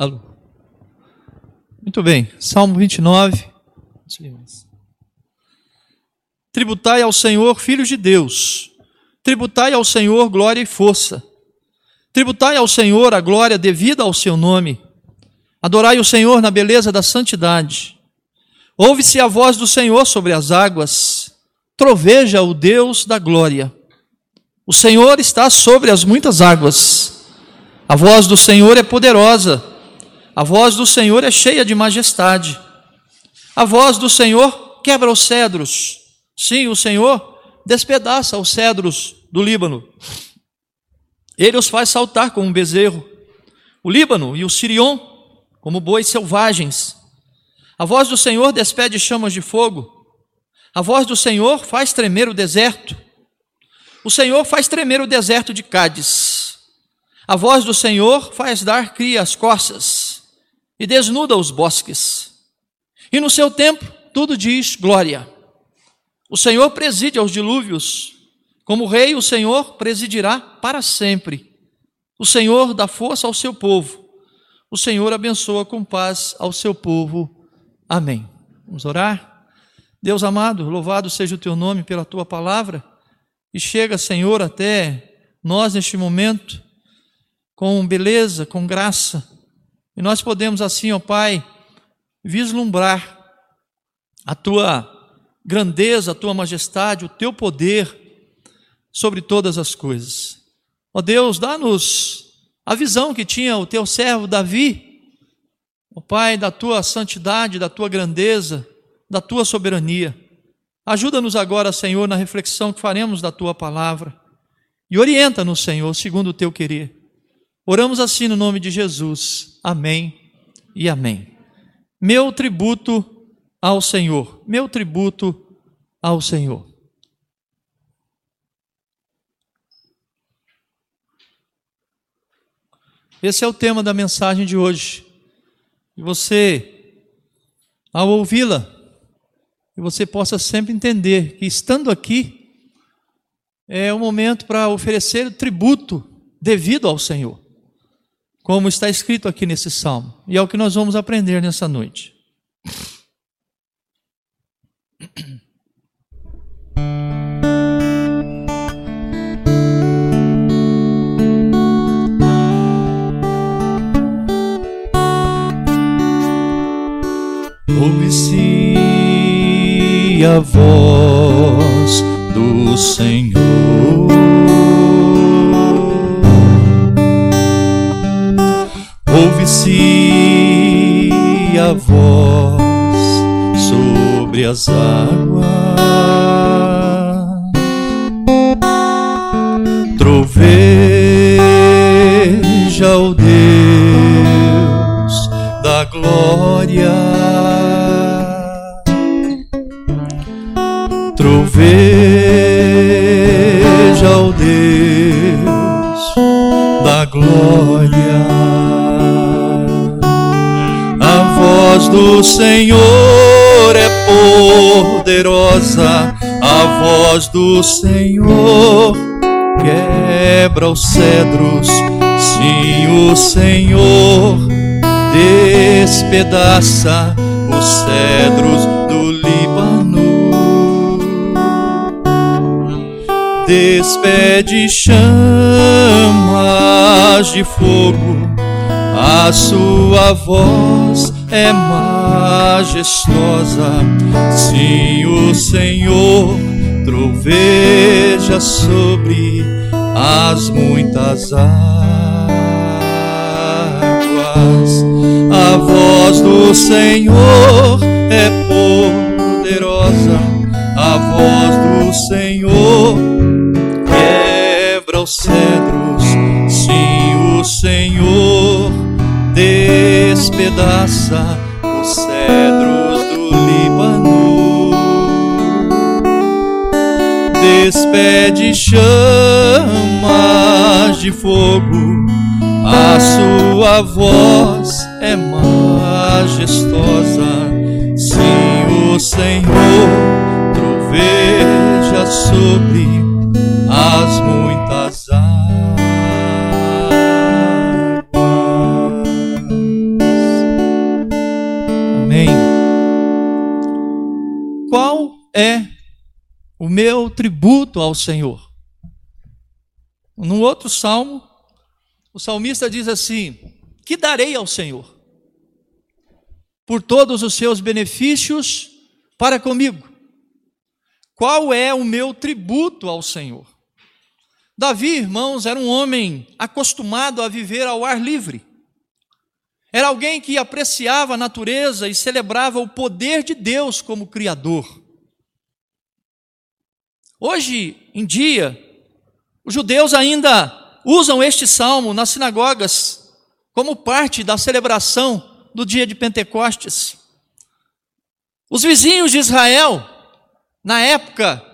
Alô. Muito bem, Salmo 29. Tributai ao Senhor, filhos de Deus. Tributai ao Senhor glória e força. Tributai ao Senhor a glória devida ao seu nome. Adorai o Senhor na beleza da santidade. Ouve-se a voz do Senhor sobre as águas. Troveja o Deus da glória. O Senhor está sobre as muitas águas. A voz do Senhor é poderosa. A voz do Senhor é cheia de majestade. A voz do Senhor quebra os cedros. Sim, o Senhor despedaça os cedros do Líbano. Ele os faz saltar como um bezerro. O Líbano e o Sirion, como bois selvagens. A voz do Senhor despede chamas de fogo. A voz do Senhor faz tremer o deserto. O Senhor faz tremer o deserto de Cádiz. A voz do Senhor faz dar cria às corças e desnuda os bosques. E no seu tempo tudo diz glória. O Senhor preside aos dilúvios. Como rei, o Senhor presidirá para sempre. O Senhor dá força ao seu povo. O Senhor abençoa com paz ao seu povo. Amém. Vamos orar? Deus amado, louvado seja o teu nome pela tua palavra. E chega, Senhor, até nós neste momento, com beleza, com graça. E nós podemos assim, ó Pai, vislumbrar a tua grandeza, a tua majestade, o teu poder sobre todas as coisas. Ó Deus, dá-nos a visão que tinha o teu servo Davi, ó Pai, da tua santidade, da tua grandeza, da tua soberania. Ajuda-nos agora, Senhor, na reflexão que faremos da tua palavra e orienta-nos, Senhor, segundo o teu querer. Oramos assim no nome de Jesus. Amém e amém. Meu tributo ao Senhor, meu tributo ao Senhor. Esse é o tema da mensagem de hoje. E você, ao ouvi-la, você possa sempre entender que estando aqui é o momento para oferecer o tributo devido ao Senhor, como está escrito aqui nesse salmo, e é o que nós vamos aprender nessa noite. Ouve-se a voz do Senhor. Ouve-se a voz sobre as águas. Troveja o Deus da glória. Voz do Senhor poderosa, a voz do Senhor quebra os cedros. Sim, o Senhor despedaça os cedros do Líbano. Despede chamas de fogo, a sua voz é majestosa. Sim, o Senhor troveja sobre as muitas águas. A voz do Senhor é poderosa. A voz do Senhor quebra os cedros. Sim, o Senhor despedaça os cedros do Líbano, despede chamas de fogo, a sua voz é majestosa. Sim, o Senhor troveja sobre as muitas águas. É o meu tributo ao Senhor? No outro salmo, o salmista diz assim: Que darei ao Senhor por todos os seus benefícios para comigo? Qual é o meu tributo ao Senhor? Davi, irmãos, era um homem acostumado a viver ao ar livre. Era alguém que apreciava a natureza e celebrava o poder de Deus como Criador. Hoje em dia, os judeus ainda usam este salmo nas sinagogas como parte da celebração do dia de Pentecostes. Os vizinhos de Israel, na época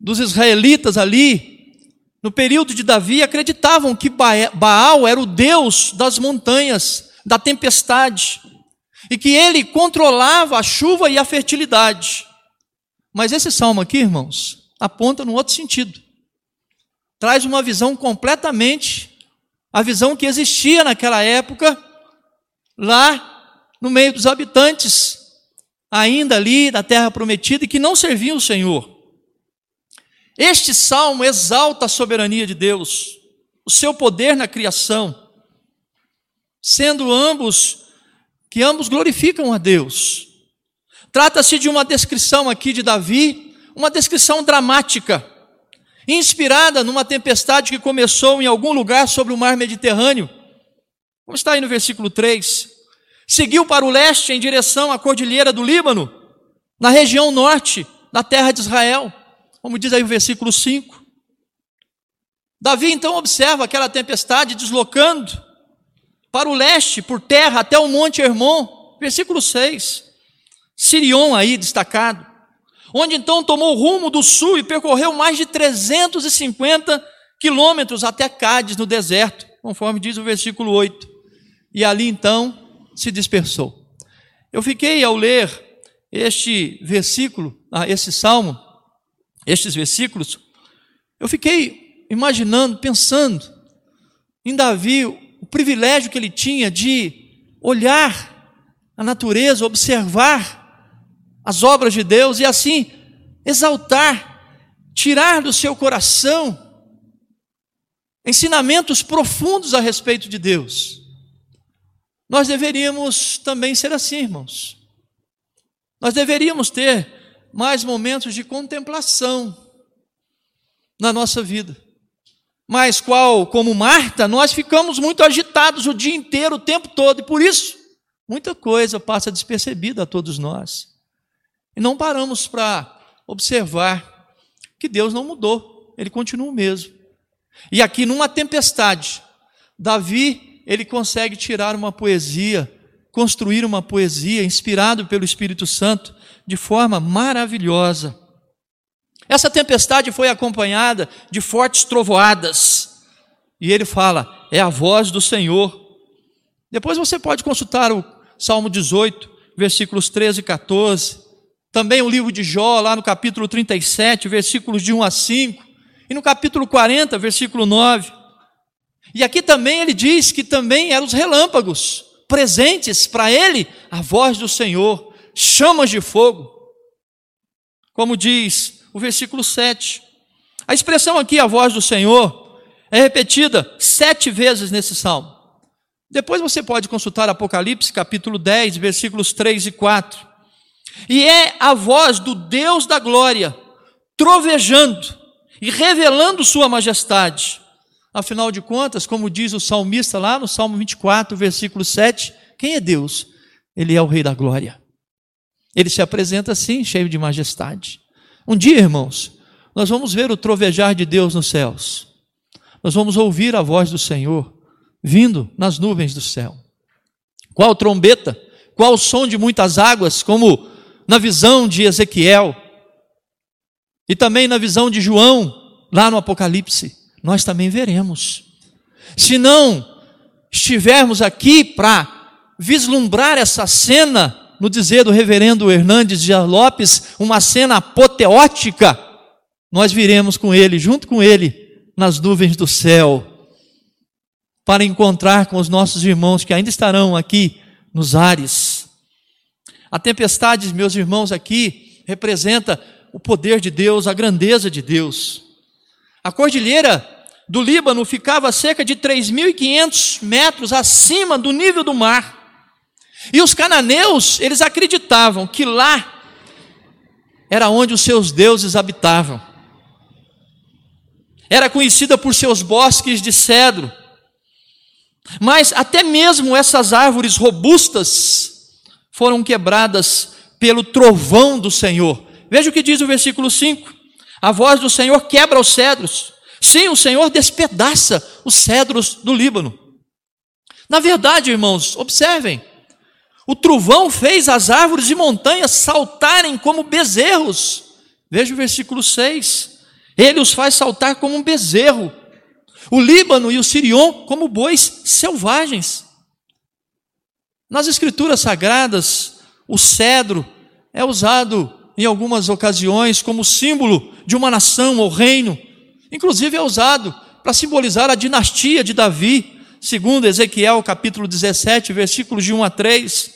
dos israelitas ali, no período de Davi, acreditavam que Baal era o deus das montanhas da tempestade, e que ele controlava a chuva e a fertilidade. Mas esse salmo aqui, irmãos, aponta num outro sentido. Traz uma visão completamente a visão que existia naquela época, lá no meio dos habitantes, ainda ali na terra prometida, e que não serviam o Senhor. Este salmo exalta a soberania de Deus, o seu poder na criação, sendo ambos que ambos glorificam a Deus. Trata-se de uma descrição aqui de Davi, uma descrição dramática, inspirada numa tempestade que começou em algum lugar sobre o mar Mediterrâneo. Como está aí no versículo 3. Seguiu para o leste em direção à cordilheira do Líbano, na região norte da terra de Israel, como diz aí o versículo 5. Davi então observa aquela tempestade deslocando para o leste, por terra, até o Monte Hermon, versículo 6. Sirion aí destacado, onde então tomou rumo do sul e percorreu mais de 350 quilômetros até Cádiz, no deserto, conforme diz o versículo 8. E ali então se dispersou. Eu fiquei ao ler este versículo, ah, esse salmo, estes versículos, eu fiquei imaginando, pensando em Davi, o privilégio que ele tinha de olhar a natureza, observar as obras de Deus e assim exaltar, tirar do seu coração ensinamentos profundos a respeito de Deus. Nós deveríamos também ser assim, irmãos. Nós deveríamos ter mais momentos de contemplação na nossa vida mas qual, como Marta, nós ficamos muito agitados o dia inteiro, o tempo todo, e por isso muita coisa passa despercebida a todos nós. E não paramos para observar que Deus não mudou, ele continua o mesmo. E aqui numa tempestade, Davi, ele consegue tirar uma poesia, construir uma poesia inspirado pelo Espírito Santo de forma maravilhosa. Essa tempestade foi acompanhada de fortes trovoadas. E ele fala: é a voz do Senhor. Depois você pode consultar o Salmo 18, versículos 13 e 14. Também o livro de Jó, lá no capítulo 37, versículos de 1 a 5. E no capítulo 40, versículo 9. E aqui também ele diz que também eram os relâmpagos presentes para ele, a voz do Senhor, chamas de fogo. Como diz o versículo 7. A expressão aqui, a voz do Senhor, é repetida sete vezes nesse salmo. Depois você pode consultar Apocalipse, capítulo 10, versículos 3 e 4. E é a voz do Deus da glória, trovejando e revelando Sua majestade. Afinal de contas, como diz o salmista lá no Salmo 24, versículo 7, quem é Deus? Ele é o Rei da glória. Ele se apresenta assim, cheio de majestade. Um dia, irmãos, nós vamos ver o trovejar de Deus nos céus. Nós vamos ouvir a voz do Senhor vindo nas nuvens do céu. Qual trombeta? Qual som de muitas águas, como na visão de Ezequiel e também na visão de João, lá no Apocalipse, nós também veremos. Se não estivermos aqui para vislumbrar essa cena no dizer do reverendo Hernandes de Lopes, uma cena apoteótica, nós viremos com ele, junto com ele, nas nuvens do céu, para encontrar com os nossos irmãos que ainda estarão aqui nos ares. A tempestade, meus irmãos, aqui representa o poder de Deus, a grandeza de Deus. A cordilheira do Líbano ficava a cerca de 3.500 metros acima do nível do mar. E os cananeus, eles acreditavam que lá era onde os seus deuses habitavam. Era conhecida por seus bosques de cedro. Mas até mesmo essas árvores robustas foram quebradas pelo trovão do Senhor. Veja o que diz o versículo 5. A voz do Senhor quebra os cedros. Sim, o Senhor despedaça os cedros do Líbano. Na verdade, irmãos, observem. O trovão fez as árvores e montanhas saltarem como bezerros. Veja o versículo 6. Ele os faz saltar como um bezerro. O Líbano e o Sirion como bois selvagens. Nas escrituras sagradas, o cedro é usado em algumas ocasiões como símbolo de uma nação ou reino. Inclusive é usado para simbolizar a dinastia de Davi, segundo Ezequiel capítulo 17, versículos de 1 a 3.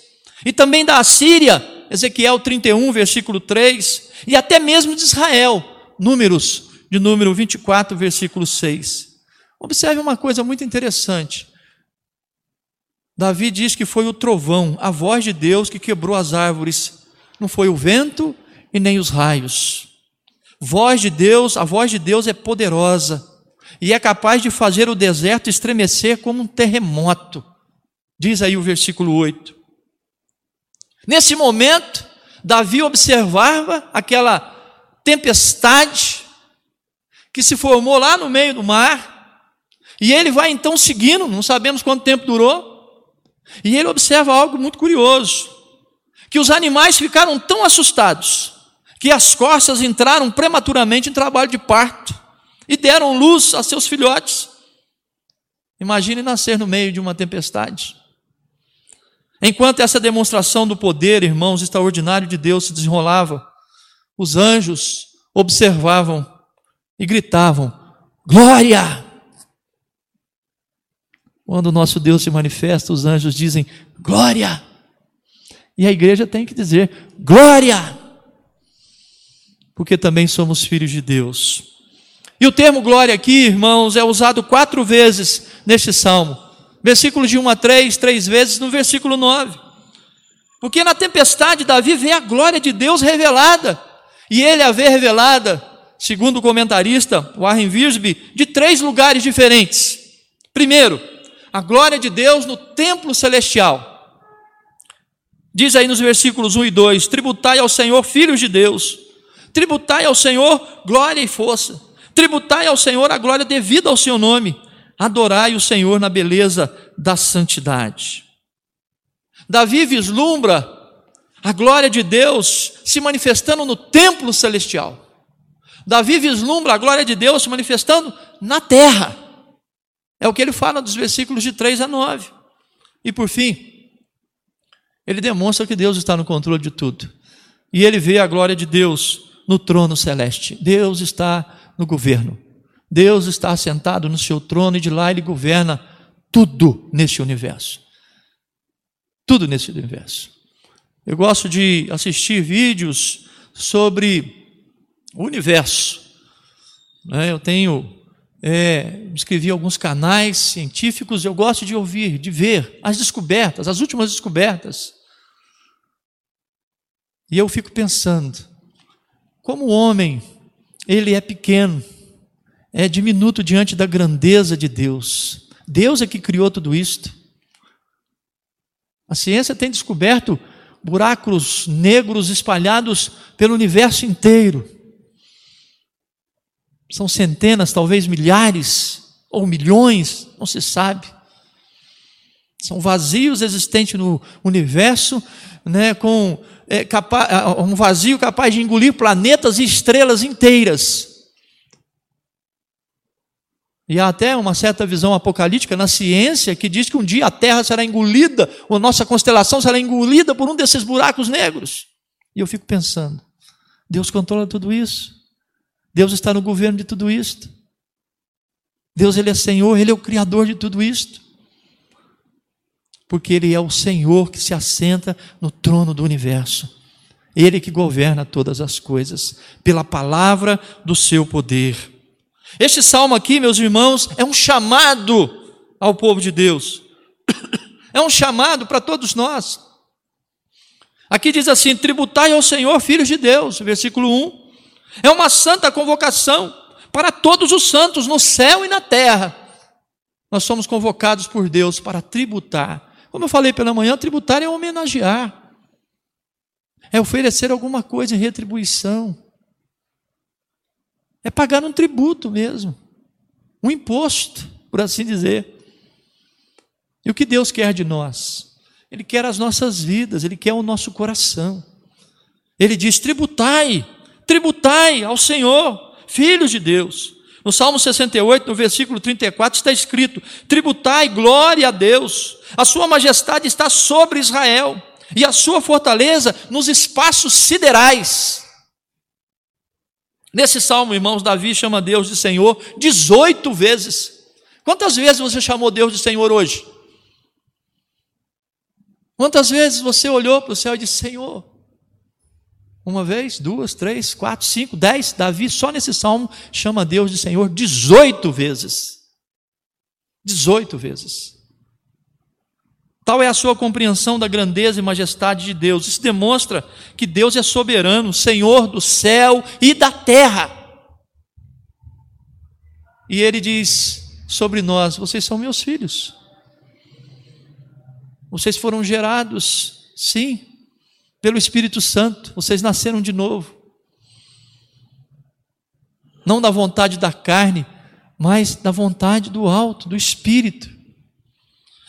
E também da Assíria, Ezequiel 31, versículo 3, e até mesmo de Israel, Números, de número 24, versículo 6. Observe uma coisa muito interessante. Davi diz que foi o trovão, a voz de Deus que quebrou as árvores. Não foi o vento e nem os raios. Voz de Deus, a voz de Deus é poderosa e é capaz de fazer o deserto estremecer como um terremoto. Diz aí o versículo 8. Nesse momento, Davi observava aquela tempestade que se formou lá no meio do mar, e ele vai então seguindo, não sabemos quanto tempo durou, e ele observa algo muito curioso: que os animais ficaram tão assustados que as costas entraram prematuramente em trabalho de parto e deram luz a seus filhotes. Imagine nascer no meio de uma tempestade. Enquanto essa demonstração do poder, irmãos, extraordinário de Deus se desenrolava, os anjos observavam e gritavam: Glória! Quando o nosso Deus se manifesta, os anjos dizem: Glória! E a igreja tem que dizer: Glória! Porque também somos filhos de Deus. E o termo glória aqui, irmãos, é usado quatro vezes neste salmo. Versículo de 1 a 3, três vezes no versículo 9. Porque na tempestade Davi vê a glória de Deus revelada. E ele a vê revelada, segundo o comentarista Warren Wiersbe, de três lugares diferentes. Primeiro, a glória de Deus no templo celestial. Diz aí nos versículos 1 e 2: Tributai ao Senhor, filhos de Deus, tributai ao Senhor glória e força, tributai ao Senhor a glória devida ao seu nome, adorai o Senhor na beleza da santidade. Davi vislumbra a glória de Deus se manifestando no templo celestial. Davi vislumbra a glória de Deus se manifestando na terra. É o que ele fala dos versículos de 3 a 9. E por fim, ele demonstra que Deus está no controle de tudo. E ele vê a glória de Deus no trono celeste. Deus está no governo. Deus está sentado no seu trono e de lá ele governa tudo nesse universo. Tudo nesse universo. Eu gosto de assistir vídeos sobre o universo. Né? Eu tenho é, escrevi alguns canais científicos, eu gosto de ouvir, de ver as descobertas, as últimas descobertas. E eu fico pensando, como o homem, ele é pequeno, é diminuto diante da grandeza de Deus. Deus é que criou tudo isto. A ciência tem descoberto buracos negros espalhados pelo universo inteiro. São centenas, talvez milhares ou milhões, não se sabe. São vazios existentes no universo, né, com é, capaz, um vazio capaz de engolir planetas e estrelas inteiras. E há até uma certa visão apocalíptica na ciência que diz que um dia a Terra será engolida, ou a nossa constelação será engolida por um desses buracos negros. E eu fico pensando, Deus controla tudo isso? Deus está no governo de tudo isto? Deus, Ele é Senhor, Ele é o Criador de tudo isto? porque Ele é o Senhor que se assenta no trono do universo. Ele que governa todas as coisas, pela palavra do seu poder. Este salmo aqui, meus irmãos, é um chamado ao povo de Deus, é um chamado para todos nós. Aqui diz assim: tributai ao Senhor, filhos de Deus, versículo 1. É uma santa convocação para todos os santos no céu e na terra. Nós somos convocados por Deus para tributar. Como eu falei pela manhã, tributar é homenagear, é oferecer alguma coisa em retribuição, é pagar um tributo mesmo, um imposto, por assim dizer. E o que Deus quer de nós? Ele quer as nossas vidas, Ele quer o nosso coração. Ele diz: tributai, tributai ao Senhor, filhos de Deus. No Salmo 68, no versículo 34, está escrito: Tributai glória a Deus, a sua majestade está sobre Israel, e a sua fortaleza nos espaços siderais. Nesse salmo, irmãos, Davi chama Deus de Senhor 18 vezes. Quantas vezes você chamou Deus de Senhor hoje? Quantas vezes você olhou para o céu e disse: Senhor, uma vez, duas, três, quatro, cinco, dez. Davi, só nesse salmo, chama Deus de Senhor 18 vezes. 18 vezes. Tal é a sua compreensão da grandeza e majestade de Deus. Isso demonstra que Deus é soberano, Senhor do céu e da terra. E ele diz sobre nós: Vocês são meus filhos. Vocês foram gerados, sim, pelo Espírito Santo, vocês nasceram de novo. Não da vontade da carne, mas da vontade do alto, do Espírito.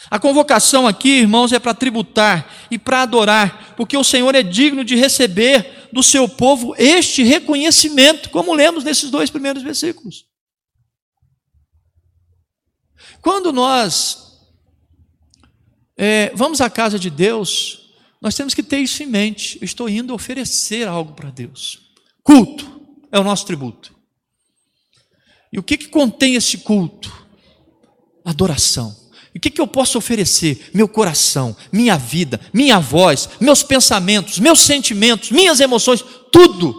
A convocação aqui, irmãos, é para tributar e para adorar, porque o Senhor é digno de receber do seu povo este reconhecimento, como lemos nesses dois primeiros versículos. Quando nós é, vamos à casa de Deus, nós temos que ter isso em mente. Eu estou indo oferecer algo para Deus. Culto é o nosso tributo. E o que, que contém esse culto? Adoração. E o que, que eu posso oferecer? Meu coração, minha vida, minha voz, meus pensamentos, meus sentimentos, minhas emoções, tudo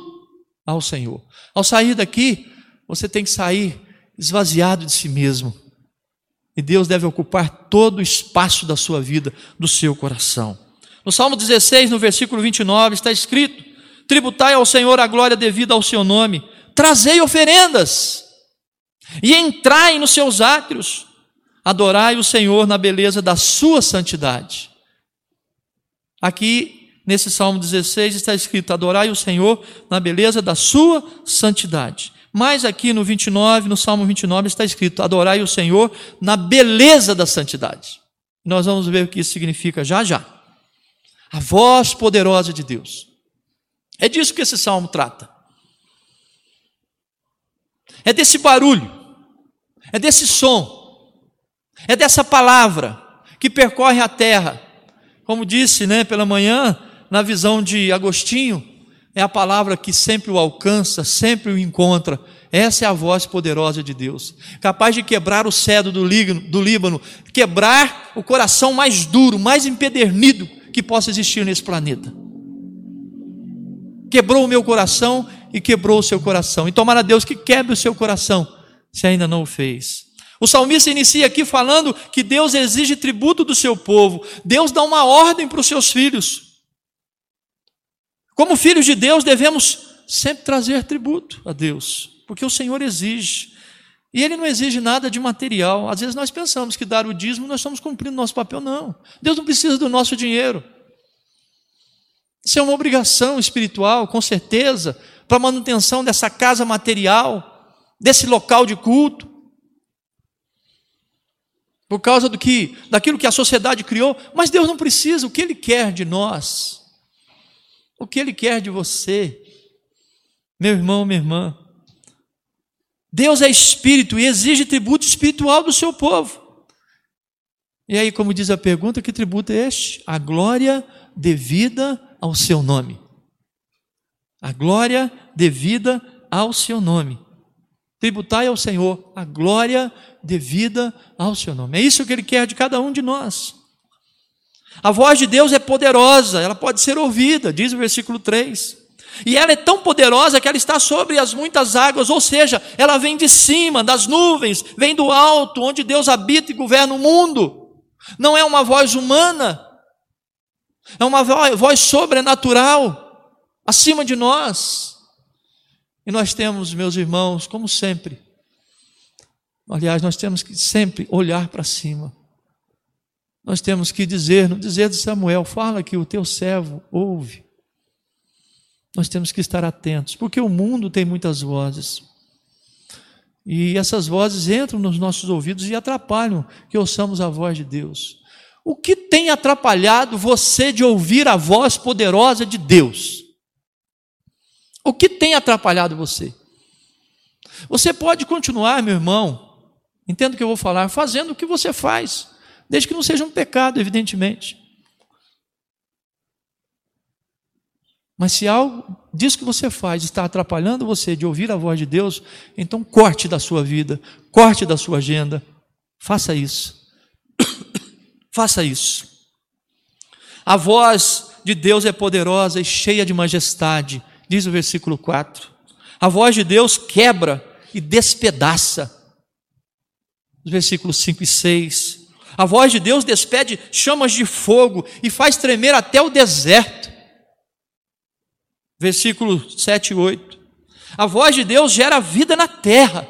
ao Senhor. Ao sair daqui, você tem que sair esvaziado de si mesmo. E Deus deve ocupar todo o espaço da sua vida, do seu coração. No Salmo 16, no versículo 29, está escrito: Tributai ao Senhor a glória devida ao seu nome, trazei oferendas e entrai nos seus átrios, adorai o Senhor na beleza da sua santidade. Aqui, nesse Salmo 16, está escrito: Adorai o Senhor na beleza da sua santidade. Mas aqui no 29, no Salmo 29, está escrito: Adorai o Senhor na beleza da santidade. Nós vamos ver o que isso significa já já a voz poderosa de Deus. É disso que esse salmo trata. É desse barulho, é desse som, é dessa palavra que percorre a terra. Como disse, né, pela manhã, na visão de Agostinho, é a palavra que sempre o alcança, sempre o encontra. Essa é a voz poderosa de Deus, capaz de quebrar o cedro do Líbano, quebrar o coração mais duro, mais empedernido que possa existir nesse planeta. Quebrou o meu coração e quebrou o seu coração. E tomara Deus que quebre o seu coração, se ainda não o fez. O salmista inicia aqui falando que Deus exige tributo do seu povo. Deus dá uma ordem para os seus filhos. Como filhos de Deus, devemos sempre trazer tributo a Deus, porque o Senhor exige. E ele não exige nada de material. Às vezes nós pensamos que dar o dízimo nós estamos cumprindo nosso papel. Não. Deus não precisa do nosso dinheiro. Isso é uma obrigação espiritual, com certeza, para a manutenção dessa casa material, desse local de culto. Por causa do que, daquilo que a sociedade criou, mas Deus não precisa, o que Ele quer de nós, o que Ele quer de você, meu irmão, minha irmã, Deus é espírito e exige tributo espiritual do seu povo. E aí, como diz a pergunta, que tributo é este? A glória devida ao seu nome. A glória devida ao seu nome. Tributai ao Senhor a glória devida ao seu nome. É isso que ele quer de cada um de nós. A voz de Deus é poderosa, ela pode ser ouvida, diz o versículo 3. E ela é tão poderosa que ela está sobre as muitas águas, ou seja, ela vem de cima, das nuvens, vem do alto, onde Deus habita e governa o mundo. Não é uma voz humana, é uma voz sobrenatural, acima de nós. E nós temos, meus irmãos, como sempre, aliás, nós temos que sempre olhar para cima. Nós temos que dizer, no dizer de Samuel, fala que o teu servo ouve. Nós temos que estar atentos, porque o mundo tem muitas vozes. E essas vozes entram nos nossos ouvidos e atrapalham que ouçamos a voz de Deus. O que tem atrapalhado você de ouvir a voz poderosa de Deus? O que tem atrapalhado você? Você pode continuar, meu irmão, entendo o que eu vou falar, fazendo o que você faz, desde que não seja um pecado, evidentemente. Mas se algo disso que você faz está atrapalhando você de ouvir a voz de Deus, então corte da sua vida, corte da sua agenda, faça isso. Faça isso. A voz de Deus é poderosa e cheia de majestade, diz o versículo 4. A voz de Deus quebra e despedaça. Os versículos 5 e 6. A voz de Deus despede chamas de fogo e faz tremer até o deserto. Versículo 7 e 8. A voz de Deus gera vida na terra,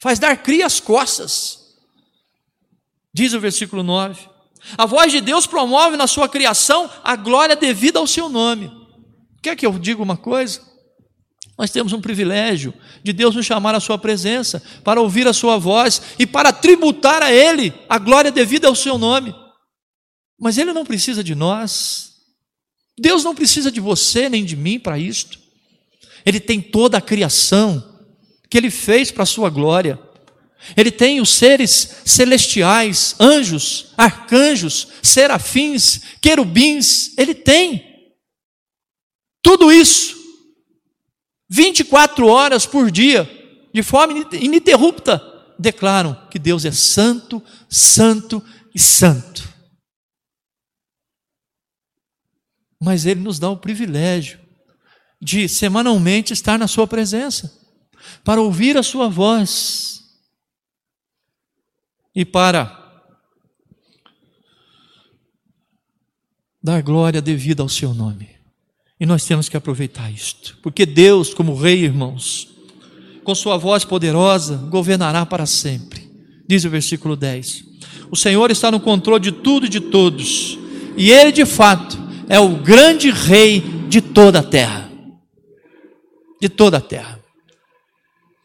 faz dar cria às costas diz o versículo 9. A voz de Deus promove na sua criação a glória devida ao seu nome. Quer que eu diga uma coisa? Nós temos um privilégio de Deus nos chamar à sua presença, para ouvir a sua voz e para tributar a Ele a glória devida ao seu nome. Mas Ele não precisa de nós. Deus não precisa de você nem de mim para isto. Ele tem toda a criação que Ele fez para a sua glória. Ele tem os seres celestiais, anjos, arcanjos, serafins, querubins, ele tem. Tudo isso, 24 horas por dia, de forma ininterrupta, declaram que Deus é santo, santo e santo. Mas Ele nos dá o privilégio de semanalmente estar na Sua presença, para ouvir a Sua voz e para dar glória devida ao seu nome. E nós temos que aproveitar isto, porque Deus, como Rei, irmãos, com sua voz poderosa, governará para sempre. Diz o versículo 10. O Senhor está no controle de tudo e de todos, e Ele, de fato, é o grande Rei de toda a terra. De toda a terra.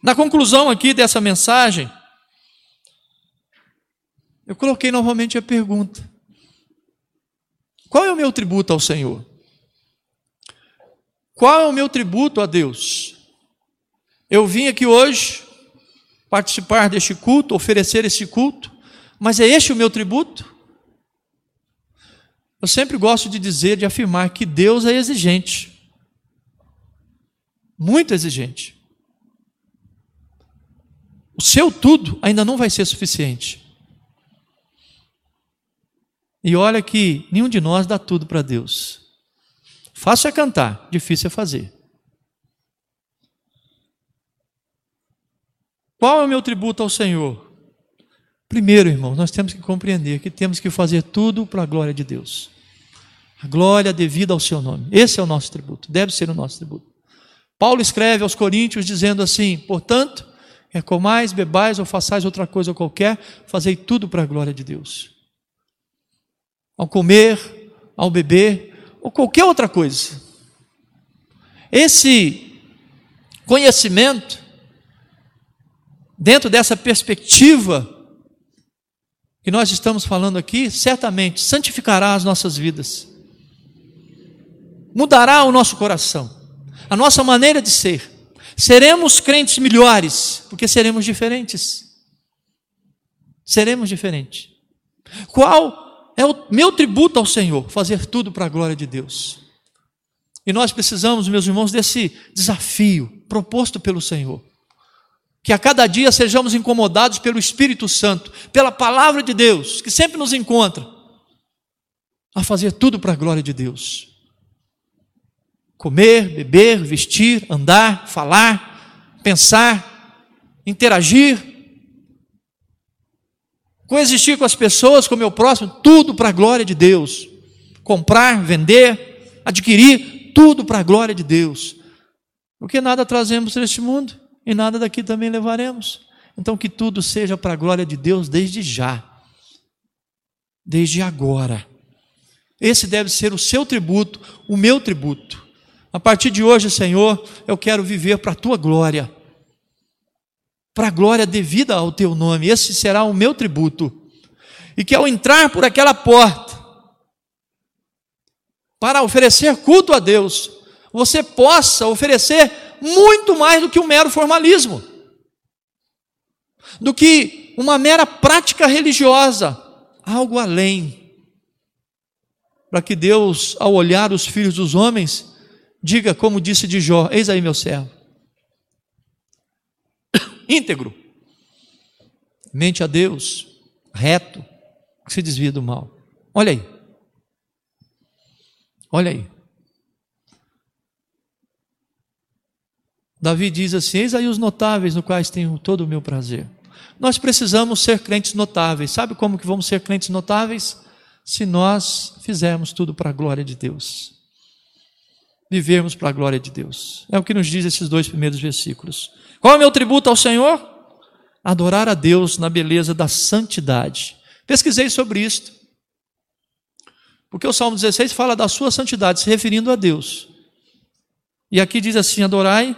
Na conclusão aqui dessa mensagem, eu coloquei novamente a pergunta: qual é o meu tributo ao Senhor? Qual é o meu tributo a Deus? Eu vim aqui hoje participar deste culto, oferecer esse culto, mas é este o meu tributo? Eu sempre gosto de dizer, de afirmar que Deus é exigente, muito exigente. O seu tudo ainda não vai ser suficiente. E olha que nenhum de nós dá tudo para Deus. Fácil é cantar, difícil é fazer. Qual é o meu tributo ao Senhor? Primeiro, irmão, nós temos que compreender que temos que fazer tudo para a glória de Deus. A glória devida ao seu nome. Esse é o nosso tributo, deve ser o nosso tributo. Paulo escreve aos Coríntios dizendo assim: portanto, é comais, bebais ou façais outra coisa qualquer, fazei tudo para a glória de Deus ao comer, ao beber, ou qualquer outra coisa. Esse conhecimento, dentro dessa perspectiva que nós estamos falando aqui, certamente santificará as nossas vidas, mudará o nosso coração, a nossa maneira de ser. Seremos crentes melhores, porque seremos diferentes. Seremos diferentes. Qual é o meu tributo ao Senhor, fazer tudo para a glória de Deus. E nós precisamos, meus irmãos, desse desafio proposto pelo Senhor. Que a cada dia sejamos incomodados pelo Espírito Santo, pela palavra de Deus, que sempre nos encontra, a fazer tudo para a glória de Deus. Comer, beber, vestir, andar, falar, pensar, interagir, coexistir com as pessoas, com o meu próximo, tudo para a glória de Deus. Comprar, vender, adquirir, tudo para a glória de Deus. Porque nada trazemos neste mundo e nada daqui também levaremos. Então que tudo seja para a glória de Deus desde já. Desde agora. Esse deve ser o seu tributo, o meu tributo. A partir de hoje, Senhor, eu quero viver para a tua glória. Para a glória devida ao teu nome. Esse será o meu tributo. E que ao entrar por aquela porta, para oferecer culto a Deus, você possa oferecer muito mais do que um mero formalismo, do que uma mera prática religiosa, algo além. Para que Deus, ao olhar os filhos dos homens, diga como disse de Jó: Eis aí meu servo, íntegro, mente a Deus, reto, que se desvia do mal. Olha aí, olha aí. Davi diz assim: Eis aí os notáveis no quais tenho todo o meu prazer. Nós precisamos ser crentes notáveis. Sabe como que vamos ser crentes notáveis? Se nós fizermos tudo para a glória de Deus. Vivermos para a glória de Deus. É o que nos diz esses dois primeiros versículos. Qual é o meu tributo ao Senhor? Adorar a Deus na beleza da santidade. Pesquisei sobre isto. Porque o Salmo 16 fala da sua santidade, se referindo a Deus. E aqui diz assim: adorai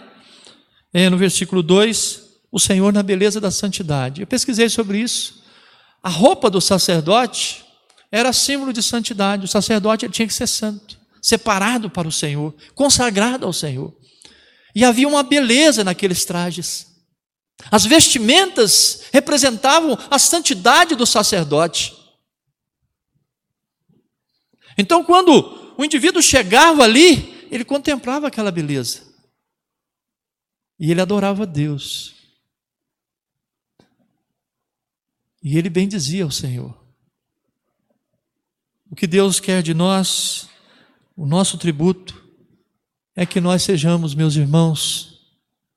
no versículo 2, o Senhor na beleza da santidade. Eu pesquisei sobre isso. A roupa do sacerdote era símbolo de santidade. O sacerdote tinha que ser santo, separado para o Senhor, consagrado ao Senhor. E havia uma beleza naqueles trajes. As vestimentas representavam a santidade do sacerdote. Então, quando o indivíduo chegava ali, ele contemplava aquela beleza. E ele adorava Deus. E ele bendizia o Senhor. O que Deus quer de nós, o nosso tributo, é que nós sejamos, meus irmãos,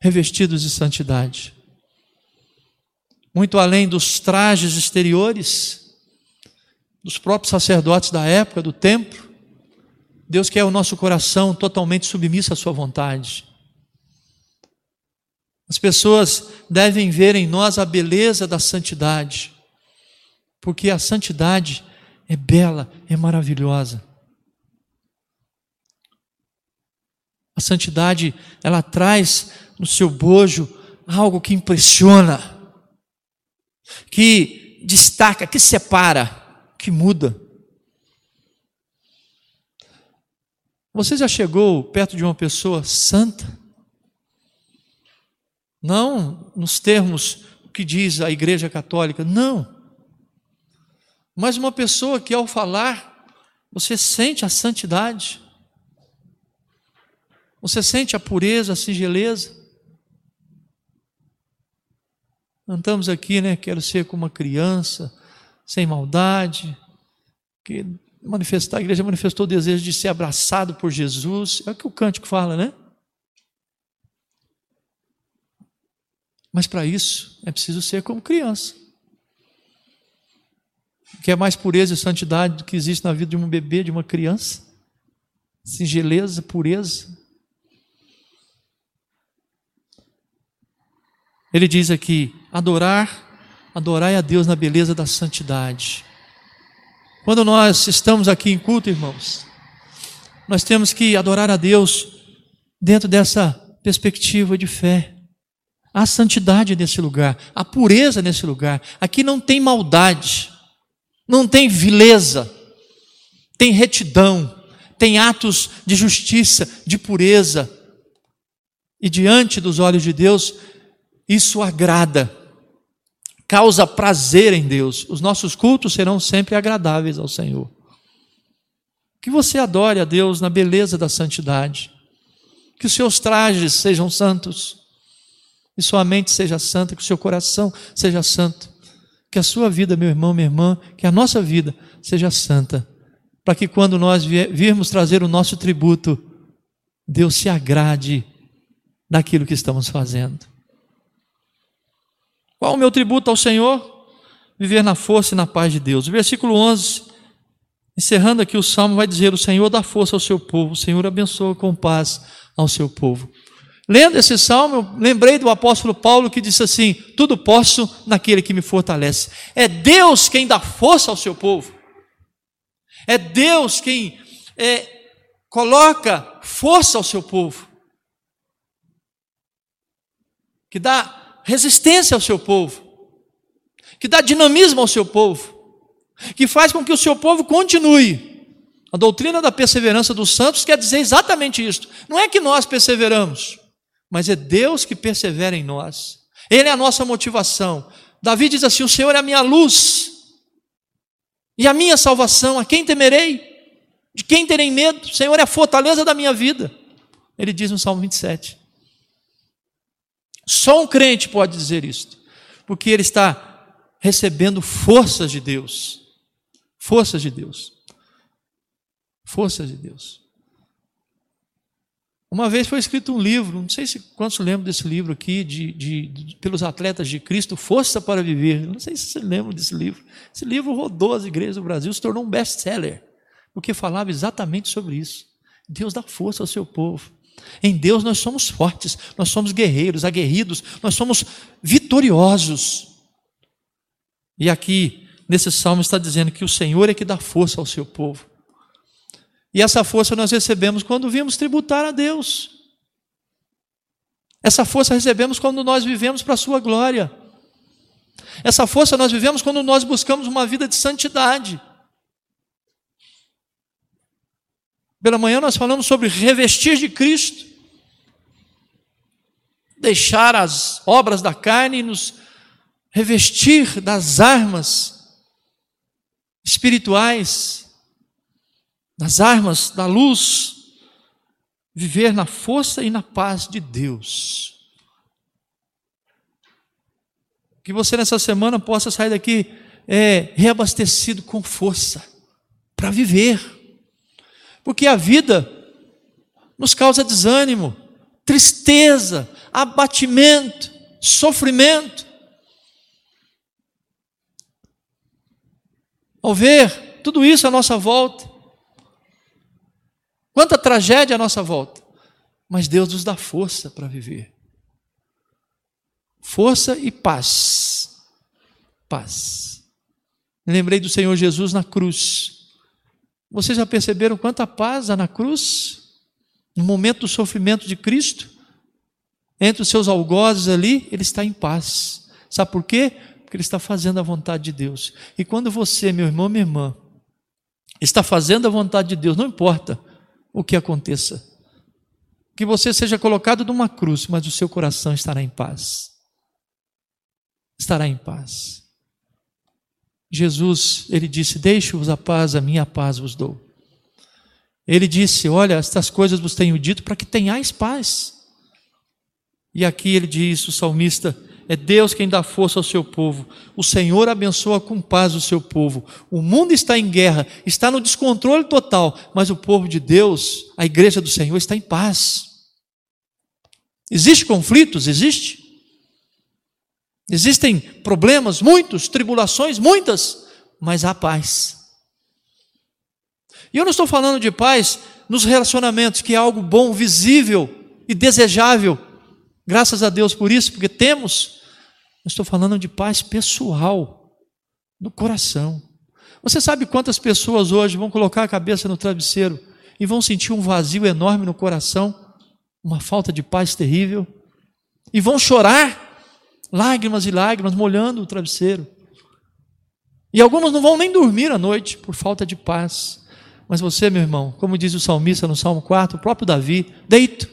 revestidos de santidade. Muito além dos trajes exteriores, dos próprios sacerdotes da época, do templo, Deus quer o nosso coração totalmente submisso à Sua vontade. As pessoas devem ver em nós a beleza da santidade, porque a santidade é bela, é maravilhosa. A santidade, ela traz no seu bojo algo que impressiona, que destaca, que separa, que muda. Você já chegou perto de uma pessoa santa? Não nos termos que diz a Igreja Católica, não. Mas uma pessoa que ao falar, você sente a santidade, você sente a pureza, a singeleza. Cantamos aqui, né? Quero ser como uma criança, sem maldade, que manifestar, a igreja manifestou o desejo de ser abraçado por Jesus. É o que o cântico fala, né? Mas para isso é preciso ser como criança. Que é mais pureza e santidade do que existe na vida de um bebê, de uma criança. Singeleza, pureza. Ele diz aqui: adorar, adorai a Deus na beleza da santidade. Quando nós estamos aqui em culto, irmãos, nós temos que adorar a Deus dentro dessa perspectiva de fé. Há santidade nesse lugar, há pureza nesse lugar. Aqui não tem maldade, não tem vileza, tem retidão, tem atos de justiça, de pureza. E diante dos olhos de Deus, isso agrada, causa prazer em Deus. Os nossos cultos serão sempre agradáveis ao Senhor. Que você adore a Deus na beleza da santidade. Que os seus trajes sejam santos e sua mente seja santa, que o seu coração seja santo, que a sua vida, meu irmão, minha irmã, que a nossa vida seja santa, para que quando nós virmos trazer o nosso tributo, Deus se agrade daquilo que estamos fazendo. Qual o meu tributo ao Senhor? Viver na força e na paz de Deus. O versículo 11, encerrando aqui o salmo, vai dizer: O Senhor dá força ao seu povo, o Senhor abençoa com paz ao seu povo. Lendo esse salmo, lembrei do apóstolo Paulo que disse assim: Tudo posso naquele que me fortalece. É Deus quem dá força ao seu povo. É Deus quem é, coloca força ao seu povo. Que dá resistência ao seu povo. Que dá dinamismo ao seu povo. Que faz com que o seu povo continue. A doutrina da perseverança dos santos quer dizer exatamente isso. Não é que nós perseveramos mas é Deus que persevera em nós. Ele é a nossa motivação. Davi diz assim: O Senhor é a minha luz e a minha salvação. A quem temerei? De quem terei medo? O Senhor é a fortaleza da minha vida. Ele diz no Salmo 27. Só um crente pode dizer isto, porque ele está recebendo forças de Deus. Forças de Deus. Forças de Deus. Uma vez foi escrito um livro, não sei se quantos lembram desse livro aqui, de, de, de, pelos atletas de Cristo, Força para Viver. Não sei se você lembra desse livro. Esse livro rodou as igrejas do Brasil, se tornou um best-seller, porque falava exatamente sobre isso. Deus dá força ao seu povo. Em Deus nós somos fortes, nós somos guerreiros, aguerridos, nós somos vitoriosos. E aqui, nesse salmo, está dizendo que o Senhor é que dá força ao seu povo. E essa força nós recebemos quando vimos tributar a Deus. Essa força recebemos quando nós vivemos para a Sua glória. Essa força nós vivemos quando nós buscamos uma vida de santidade. Pela manhã nós falamos sobre revestir de Cristo, deixar as obras da carne e nos revestir das armas espirituais nas armas da luz, viver na força e na paz de Deus. Que você nessa semana possa sair daqui é, reabastecido com força para viver, porque a vida nos causa desânimo, tristeza, abatimento, sofrimento. Ao ver tudo isso à nossa volta, Quanta tragédia à nossa volta. Mas Deus nos dá força para viver. Força e paz. Paz. Me lembrei do Senhor Jesus na cruz. Vocês já perceberam quanta paz há na cruz? No momento do sofrimento de Cristo? Entre os seus algozes ali, ele está em paz. Sabe por quê? Porque ele está fazendo a vontade de Deus. E quando você, meu irmão, minha irmã, está fazendo a vontade de Deus, não importa o que aconteça. Que você seja colocado numa cruz, mas o seu coração estará em paz. Estará em paz. Jesus, ele disse: Deixe-vos a paz, a minha paz vos dou. Ele disse: Olha, estas coisas vos tenho dito para que tenhais paz. E aqui ele diz, o salmista: é Deus quem dá força ao seu povo. O Senhor abençoa com paz o seu povo. O mundo está em guerra, está no descontrole total, mas o povo de Deus, a igreja do Senhor, está em paz. Existem conflitos? Existe. Existem problemas, muitos, tribulações, muitas, mas há paz. E eu não estou falando de paz nos relacionamentos, que é algo bom, visível e desejável. Graças a Deus por isso, porque temos eu estou falando de paz pessoal, no coração. Você sabe quantas pessoas hoje vão colocar a cabeça no travesseiro e vão sentir um vazio enorme no coração, uma falta de paz terrível, e vão chorar, lágrimas e lágrimas, molhando o travesseiro. E algumas não vão nem dormir à noite por falta de paz. Mas você, meu irmão, como diz o salmista no Salmo 4, o próprio Davi, deito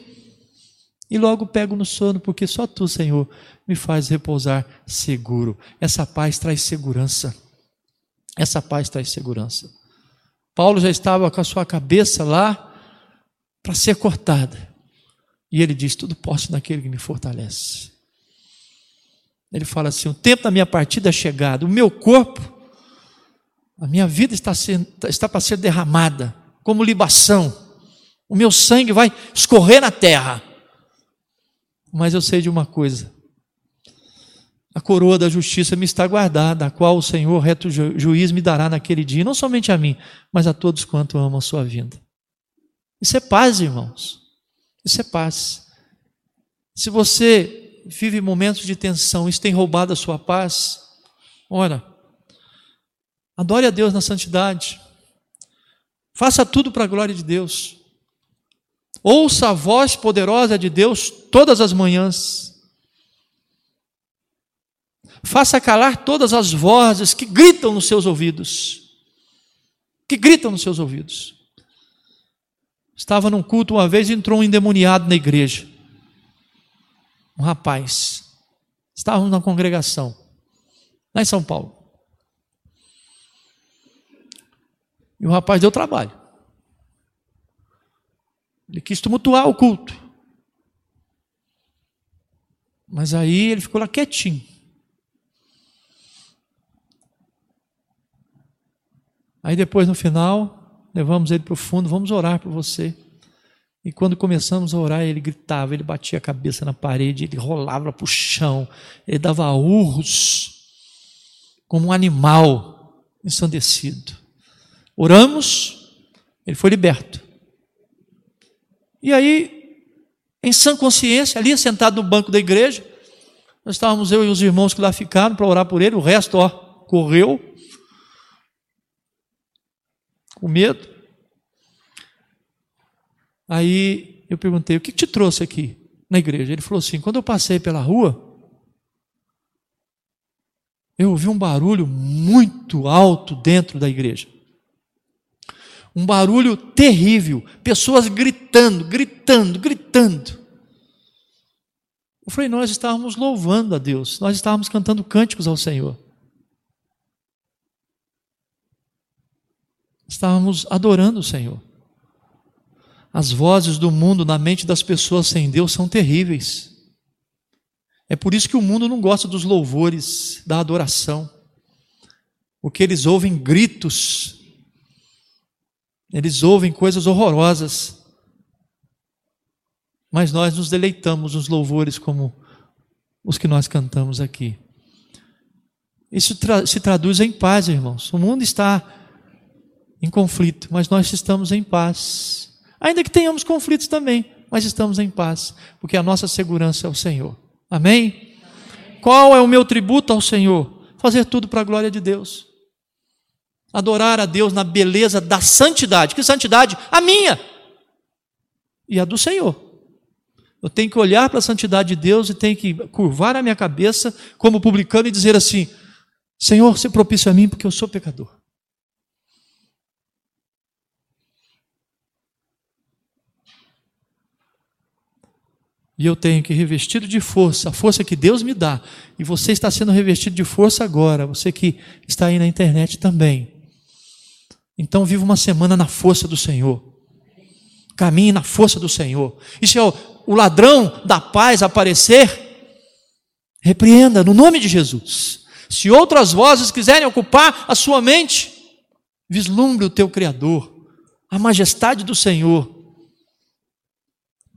e logo pego no sono, porque só tu, Senhor, me faz repousar seguro. Essa paz traz segurança. Essa paz traz segurança. Paulo já estava com a sua cabeça lá para ser cortada. E ele diz: Tudo posso naquele que me fortalece. Ele fala assim: o tempo da minha partida é chegado, o meu corpo, a minha vida está, está para ser derramada como libação, o meu sangue vai escorrer na terra. Mas eu sei de uma coisa: a coroa da justiça me está guardada, a qual o Senhor, reto juiz, me dará naquele dia, não somente a mim, mas a todos quanto amam a sua vinda. Isso é paz, irmãos. Isso é paz. Se você vive momentos de tensão, isso tem roubado a sua paz, ora, adore a Deus na santidade. Faça tudo para a glória de Deus. Ouça a voz poderosa de Deus todas as manhãs. Faça calar todas as vozes que gritam nos seus ouvidos. Que gritam nos seus ouvidos. Estava num culto uma vez e entrou um endemoniado na igreja. Um rapaz. Estávamos na congregação, lá em São Paulo. E o rapaz deu trabalho. Ele quis tumultuar o culto. Mas aí ele ficou lá quietinho. Aí depois, no final, levamos ele para o fundo, vamos orar por você. E quando começamos a orar, ele gritava, ele batia a cabeça na parede, ele rolava para o chão, ele dava urros, como um animal ensandecido. Oramos, ele foi liberto. E aí, em sã consciência, ali sentado no banco da igreja, nós estávamos eu e os irmãos que lá ficaram para orar por ele, o resto, ó, correu, com medo. Aí eu perguntei: o que te trouxe aqui na igreja? Ele falou assim: quando eu passei pela rua, eu ouvi um barulho muito alto dentro da igreja um barulho terrível, pessoas gritando, gritando, gritando. Eu falei, nós estávamos louvando a Deus, nós estávamos cantando cânticos ao Senhor. Estávamos adorando o Senhor. As vozes do mundo na mente das pessoas sem Deus são terríveis. É por isso que o mundo não gosta dos louvores, da adoração. Porque eles ouvem gritos eles ouvem coisas horrorosas. Mas nós nos deleitamos nos louvores como os que nós cantamos aqui. Isso tra se traduz em paz, irmãos. O mundo está em conflito, mas nós estamos em paz. Ainda que tenhamos conflitos também, mas estamos em paz, porque a nossa segurança é o Senhor. Amém? Amém. Qual é o meu tributo ao Senhor? Fazer tudo para a glória de Deus. Adorar a Deus na beleza da santidade. Que santidade? A minha e a do Senhor. Eu tenho que olhar para a santidade de Deus e tenho que curvar a minha cabeça como publicano e dizer assim: Senhor, se propício a mim porque eu sou pecador. E eu tenho que revestido de força, a força que Deus me dá. E você está sendo revestido de força agora, você que está aí na internet também. Então viva uma semana na força do Senhor. Caminhe na força do Senhor. E se o, ladrão da paz aparecer, repreenda no nome de Jesus. Se outras vozes quiserem ocupar a sua mente, vislumbre o teu Criador, a majestade do Senhor.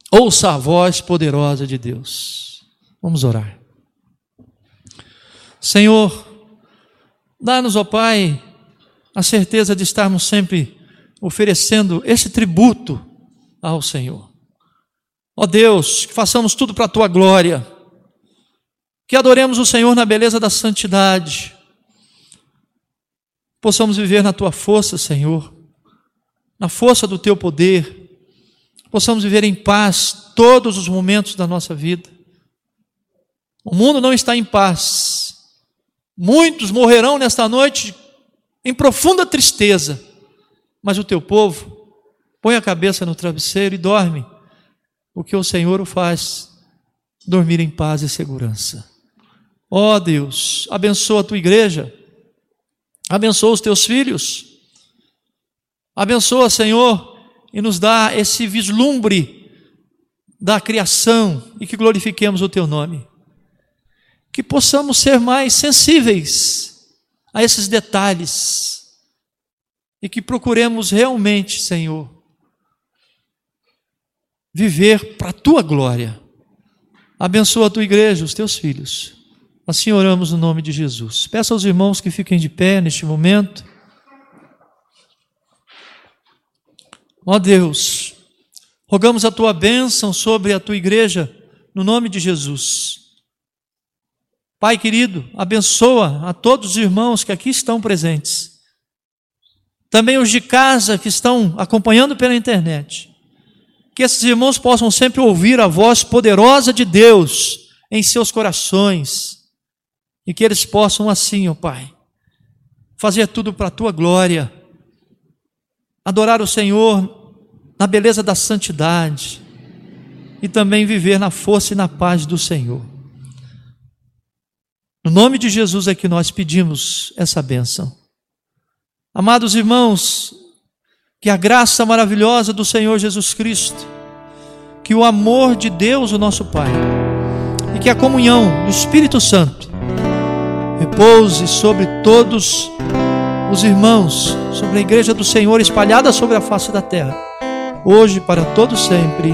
Ouça a voz poderosa de Deus. Vamos orar. Senhor, dá-nos, ó Pai, a certeza de estarmos sempre oferecendo esse tributo ao Senhor. Ó Deus, que façamos tudo para a tua glória, que adoremos o Senhor na beleza da santidade, possamos viver na tua força, Senhor, na força do teu poder, possamos viver em paz todos os momentos da nossa vida. O mundo não está em paz. Muitos morrerão nesta noite em profunda tristeza, mas o teu povo põe a cabeça no travesseiro e dorme, o que o Senhor o faz dormir em paz e segurança. Ó oh Deus, abençoa a tua igreja, abençoa os teus filhos, abençoa, Senhor, e nos dá esse vislumbre da criação e que glorifiquemos o teu nome. que possamos ser mais sensíveis a esses detalhes e que procuremos realmente, Senhor, viver para a tua glória. Abençoa a tua igreja, os teus filhos. Assim oramos no nome de Jesus. Peço aos irmãos que fiquem de pé neste momento. Ó Deus, rogamos a tua bênção sobre a tua igreja, no nome de Jesus. Pai querido, abençoa a todos os irmãos que aqui estão presentes. Também os de casa que estão acompanhando pela internet. Que esses irmãos possam sempre ouvir a voz poderosa de Deus em seus corações. E que eles possam assim, ó Pai, fazer tudo para a tua glória adorar o Senhor na beleza da santidade e também viver na força e na paz do Senhor. No nome de Jesus é que nós pedimos essa bênção. Amados irmãos, que a graça maravilhosa do Senhor Jesus Cristo, que o amor de Deus, o nosso Pai, e que a comunhão do Espírito Santo repouse sobre todos os irmãos, sobre a igreja do Senhor espalhada sobre a face da terra, hoje para todo sempre.